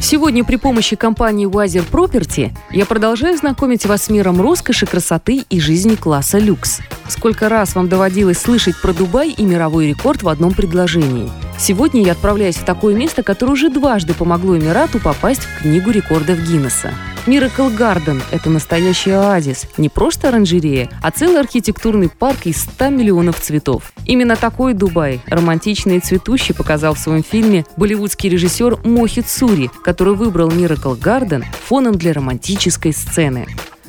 Сегодня при помощи компании Wiser Property я продолжаю знакомить вас с миром роскоши, красоты и жизни класса люкс. Сколько раз вам доводилось слышать про Дубай и мировой рекорд в одном предложении – Сегодня я отправляюсь в такое место, которое уже дважды помогло Эмирату попасть в Книгу рекордов Гиннесса. Miracle Garden – это настоящий оазис, не просто оранжерея, а целый архитектурный парк из 100 миллионов цветов. Именно такой Дубай, романтичный и цветущий, показал в своем фильме болливудский режиссер Мохит Сури, который выбрал Miracle Garden фоном для романтической сцены.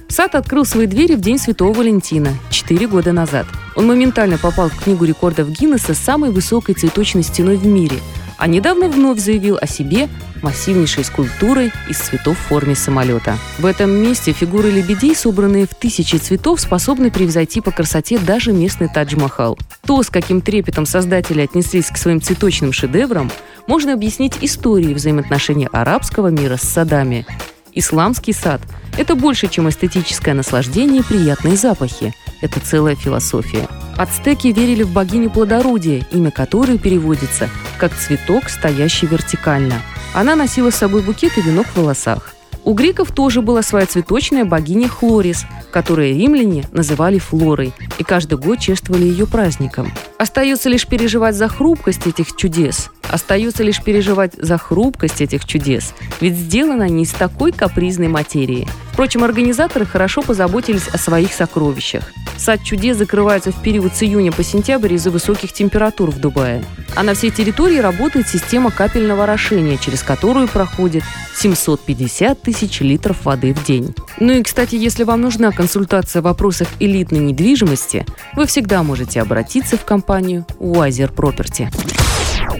Сад открыл свои двери в День Святого Валентина, 4 года назад. Он моментально попал в Книгу рекордов Гиннесса с самой высокой цветочной стеной в мире, а недавно вновь заявил о себе массивнейшей скульптурой из цветов в форме самолета. В этом месте фигуры лебедей, собранные в тысячи цветов, способны превзойти по красоте даже местный Тадж-Махал. То, с каким трепетом создатели отнеслись к своим цветочным шедеврам, можно объяснить историей взаимоотношений арабского мира с садами. Исламский сад – это больше, чем эстетическое наслаждение и приятные запахи. Это целая философия. Ацтеки верили в богиню плодородия, имя которой переводится как «цветок, стоящий вертикально». Она носила с собой букет и венок в волосах. У греков тоже была своя цветочная богиня Хлорис, которую римляне называли Флорой, и каждый год чествовали ее праздником. Остается лишь переживать за хрупкость этих чудес. Остается лишь переживать за хрупкость этих чудес, ведь сделаны они из такой капризной материи. Впрочем, организаторы хорошо позаботились о своих сокровищах. Сад чудес закрывается в период с июня по сентябрь из-за высоких температур в Дубае. А на всей территории работает система капельного орошения, через которую проходит 750 тысяч литров воды в день. Ну и, кстати, если вам нужна консультация в вопросах элитной недвижимости, вы всегда можете обратиться в компанию Wiser Property.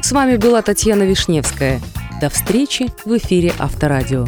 С вами была Татьяна Вишневская. До встречи в эфире Авторадио.